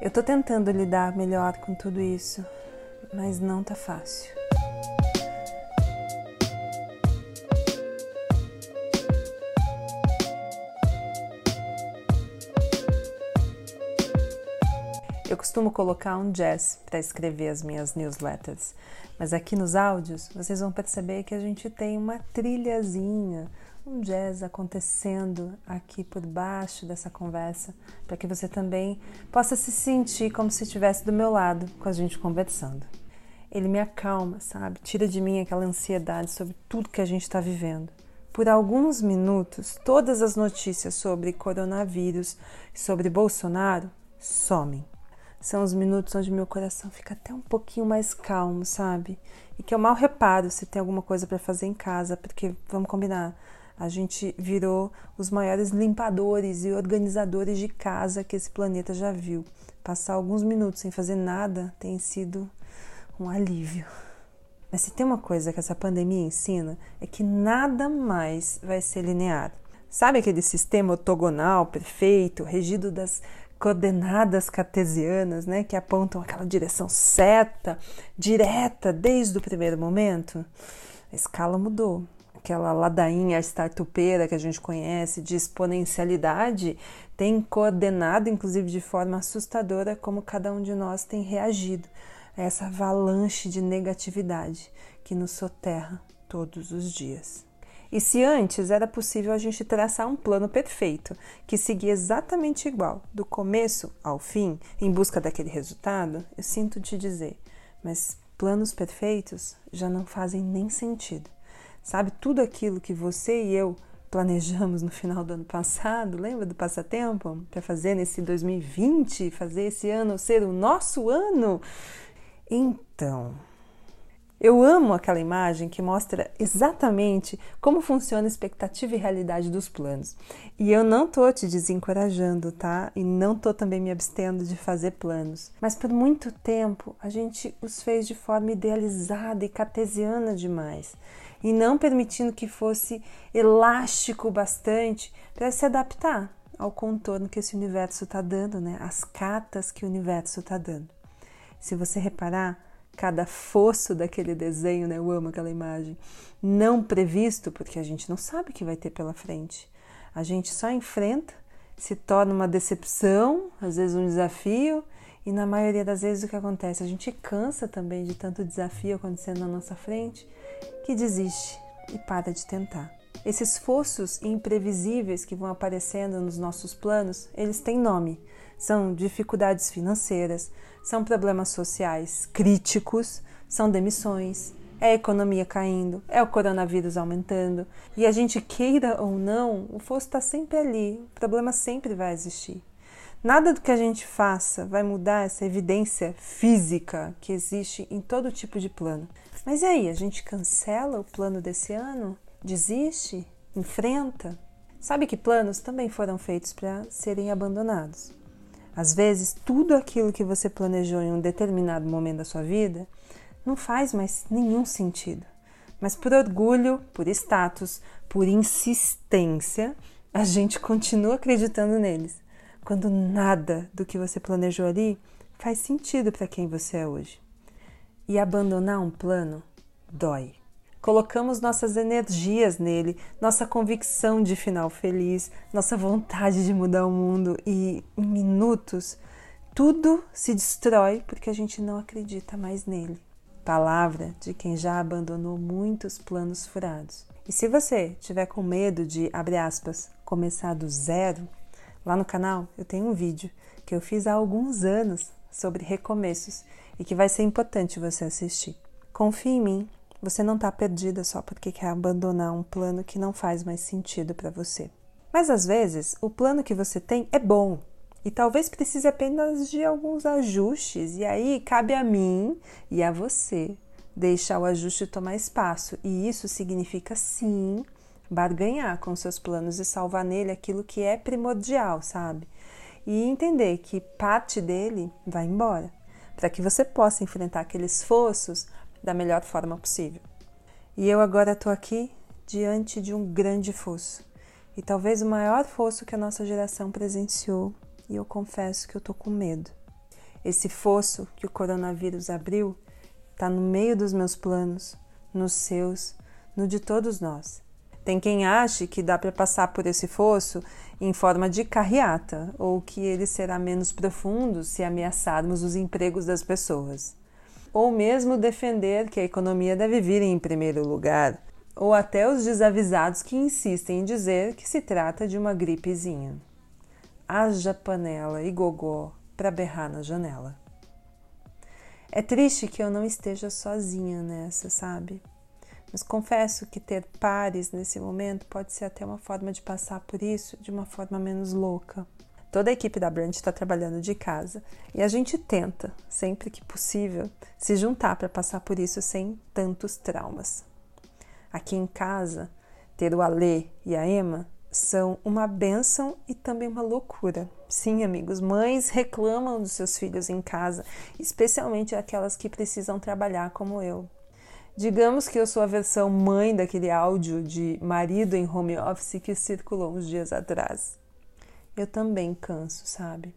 Eu tô tentando lidar melhor com tudo isso, mas não tá fácil. Eu costumo colocar um jazz para escrever as minhas newsletters, mas aqui nos áudios vocês vão perceber que a gente tem uma trilhazinha, um jazz acontecendo aqui por baixo dessa conversa, para que você também possa se sentir como se estivesse do meu lado com a gente conversando. Ele me acalma, sabe? Tira de mim aquela ansiedade sobre tudo que a gente está vivendo. Por alguns minutos, todas as notícias sobre coronavírus e sobre Bolsonaro somem são os minutos onde meu coração fica até um pouquinho mais calmo, sabe? E que eu mal reparo se tem alguma coisa para fazer em casa, porque vamos combinar, a gente virou os maiores limpadores e organizadores de casa que esse planeta já viu. Passar alguns minutos sem fazer nada tem sido um alívio. Mas se tem uma coisa que essa pandemia ensina é que nada mais vai ser linear. Sabe aquele sistema ortogonal perfeito, regido das coordenadas cartesianas, né, que apontam aquela direção certa, direta desde o primeiro momento, a escala mudou. Aquela ladainha startupeira que a gente conhece de exponencialidade tem coordenado, inclusive de forma assustadora, como cada um de nós tem reagido a essa avalanche de negatividade que nos soterra todos os dias. E se antes era possível a gente traçar um plano perfeito, que seguia exatamente igual, do começo ao fim, em busca daquele resultado, eu sinto te dizer, mas planos perfeitos já não fazem nem sentido. Sabe, tudo aquilo que você e eu planejamos no final do ano passado, lembra do passatempo? Para fazer nesse 2020, fazer esse ano ser o nosso ano? Então, eu amo aquela imagem que mostra exatamente como funciona a expectativa e realidade dos planos. E eu não tô te desencorajando, tá? E não tô também me abstendo de fazer planos. Mas por muito tempo a gente os fez de forma idealizada e cartesiana demais, e não permitindo que fosse elástico bastante para se adaptar ao contorno que esse universo está dando, né? As cartas que o universo está dando. Se você reparar, cada fosso daquele desenho, né? Eu amo aquela imagem. Não previsto, porque a gente não sabe o que vai ter pela frente. A gente só enfrenta, se torna uma decepção, às vezes um desafio, e na maioria das vezes o que acontece? A gente cansa também de tanto desafio acontecendo na nossa frente, que desiste e para de tentar. Esses fossos imprevisíveis que vão aparecendo nos nossos planos, eles têm nome. São dificuldades financeiras, são problemas sociais críticos, são demissões, é a economia caindo, é o coronavírus aumentando. E a gente queira ou não, o fosso está sempre ali, o problema sempre vai existir. Nada do que a gente faça vai mudar essa evidência física que existe em todo tipo de plano. Mas e aí, a gente cancela o plano desse ano? Desiste? Enfrenta? Sabe que planos também foram feitos para serem abandonados. Às vezes, tudo aquilo que você planejou em um determinado momento da sua vida não faz mais nenhum sentido. Mas por orgulho, por status, por insistência, a gente continua acreditando neles, quando nada do que você planejou ali faz sentido para quem você é hoje. E abandonar um plano dói colocamos nossas energias nele, nossa convicção de final feliz, nossa vontade de mudar o mundo e em minutos tudo se destrói porque a gente não acredita mais nele. Palavra de quem já abandonou muitos planos furados. E se você tiver com medo de, abre aspas, começar do zero, lá no canal eu tenho um vídeo que eu fiz há alguns anos sobre recomeços e que vai ser importante você assistir. Confie em mim, você não está perdida só porque quer abandonar um plano que não faz mais sentido para você. Mas às vezes, o plano que você tem é bom e talvez precise apenas de alguns ajustes, e aí cabe a mim e a você deixar o ajuste tomar espaço. E isso significa sim barganhar com seus planos e salvar nele aquilo que é primordial, sabe? E entender que parte dele vai embora, para que você possa enfrentar aqueles fossos da melhor forma possível. E eu agora estou aqui diante de um grande fosso, e talvez o maior fosso que a nossa geração presenciou, e eu confesso que eu estou com medo. Esse fosso que o coronavírus abriu está no meio dos meus planos, nos seus, no de todos nós. Tem quem ache que dá para passar por esse fosso em forma de carreata, ou que ele será menos profundo se ameaçarmos os empregos das pessoas. Ou mesmo defender que a economia deve vir em primeiro lugar, ou até os desavisados que insistem em dizer que se trata de uma gripezinha. Haja panela e gogó para berrar na janela. É triste que eu não esteja sozinha nessa, sabe? Mas confesso que ter pares nesse momento pode ser até uma forma de passar por isso de uma forma menos louca. Toda a equipe da Brand está trabalhando de casa e a gente tenta, sempre que possível, se juntar para passar por isso sem tantos traumas. Aqui em casa, ter o Alê e a Emma são uma benção e também uma loucura. Sim, amigos, mães reclamam dos seus filhos em casa, especialmente aquelas que precisam trabalhar como eu. Digamos que eu sou a versão mãe daquele áudio de marido em home office que circulou uns dias atrás. Eu também canso, sabe?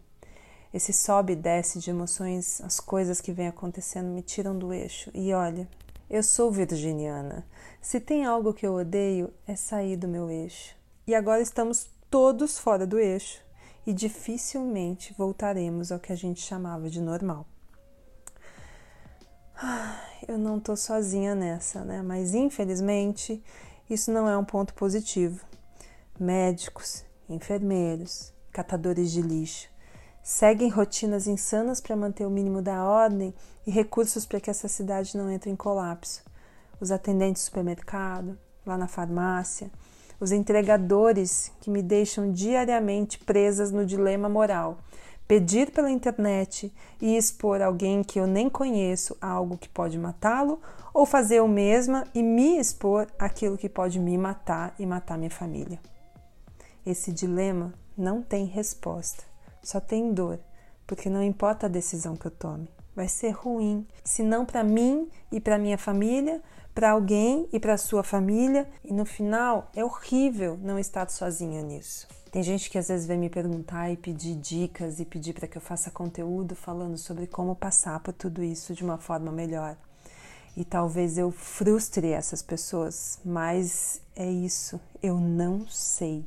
Esse sobe e desce de emoções, as coisas que vêm acontecendo me tiram do eixo. E olha, eu sou virginiana. Se tem algo que eu odeio, é sair do meu eixo. E agora estamos todos fora do eixo e dificilmente voltaremos ao que a gente chamava de normal. Eu não tô sozinha nessa, né? Mas infelizmente isso não é um ponto positivo. Médicos, enfermeiros, catadores de lixo seguem rotinas insanas para manter o mínimo da ordem e recursos para que essa cidade não entre em colapso. Os atendentes do supermercado, lá na farmácia, os entregadores que me deixam diariamente presas no dilema moral. Pedir pela internet e expor alguém que eu nem conheço a algo que pode matá-lo, ou fazer eu mesma e me expor aquilo que pode me matar e matar minha família. Esse dilema não tem resposta só tem dor, porque não importa a decisão que eu tome, vai ser ruim, se não para mim e para minha família, para alguém e para sua família, e no final é horrível não estar sozinha nisso. Tem gente que às vezes vem me perguntar e pedir dicas e pedir para que eu faça conteúdo falando sobre como passar por tudo isso de uma forma melhor. E talvez eu frustre essas pessoas, mas é isso, eu não sei.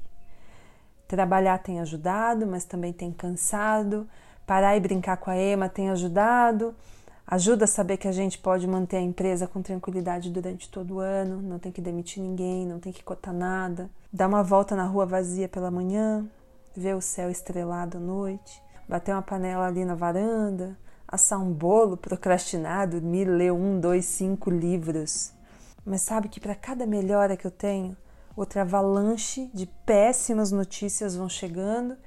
Trabalhar tem ajudado, mas também tem cansado. Parar e brincar com a Ema tem ajudado. Ajuda a saber que a gente pode manter a empresa com tranquilidade durante todo o ano, não tem que demitir ninguém, não tem que cotar nada. Dar uma volta na rua vazia pela manhã, ver o céu estrelado à noite, bater uma panela ali na varanda, assar um bolo, procrastinar, dormir, ler um, dois, cinco livros. Mas sabe que para cada melhora que eu tenho, outra avalanche de péssimas notícias vão chegando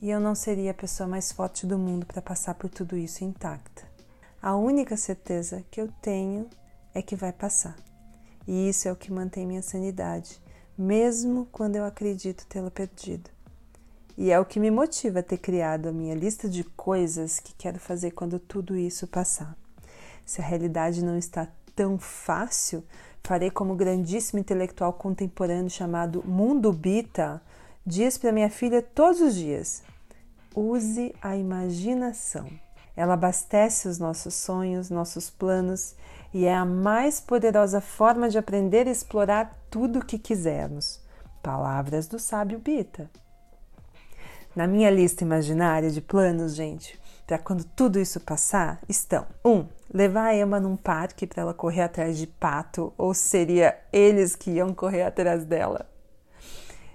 e eu não seria a pessoa mais forte do mundo para passar por tudo isso intacta. A única certeza que eu tenho é que vai passar. E isso é o que mantém minha sanidade, mesmo quando eu acredito tê-la perdido. E é o que me motiva a ter criado a minha lista de coisas que quero fazer quando tudo isso passar. Se a realidade não está tão fácil, farei como grandíssimo intelectual contemporâneo chamado Mundo Bita diz para minha filha todos os dias: use a imaginação. Ela abastece os nossos sonhos, nossos planos e é a mais poderosa forma de aprender a explorar tudo o que quisermos. Palavras do sábio Bita. Na minha lista imaginária de planos, gente, para quando tudo isso passar, estão: 1. Um, levar a Emma num parque para ela correr atrás de pato, ou seria eles que iam correr atrás dela?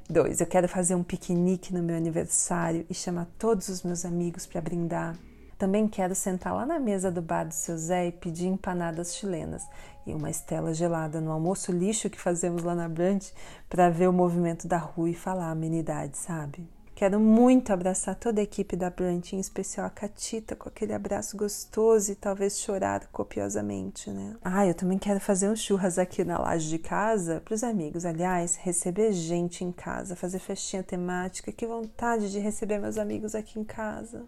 2. Eu quero fazer um piquenique no meu aniversário e chamar todos os meus amigos para brindar. Também quero sentar lá na mesa do bar do seu Zé e pedir empanadas chilenas e uma estela gelada no almoço lixo que fazemos lá na Brand para ver o movimento da rua e falar amenidade, sabe? Quero muito abraçar toda a equipe da Brant, em especial a Catita, com aquele abraço gostoso e talvez chorar copiosamente, né? Ah, eu também quero fazer um churras aqui na laje de casa para os amigos. Aliás, receber gente em casa, fazer festinha temática. Que vontade de receber meus amigos aqui em casa.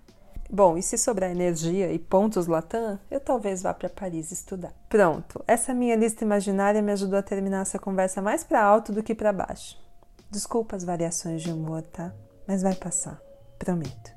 Bom, e se sobrar energia e pontos Latam, eu talvez vá para Paris estudar. Pronto, essa minha lista imaginária me ajudou a terminar essa conversa mais para alto do que para baixo. Desculpa as variações de humor, tá? Mas vai passar, prometo.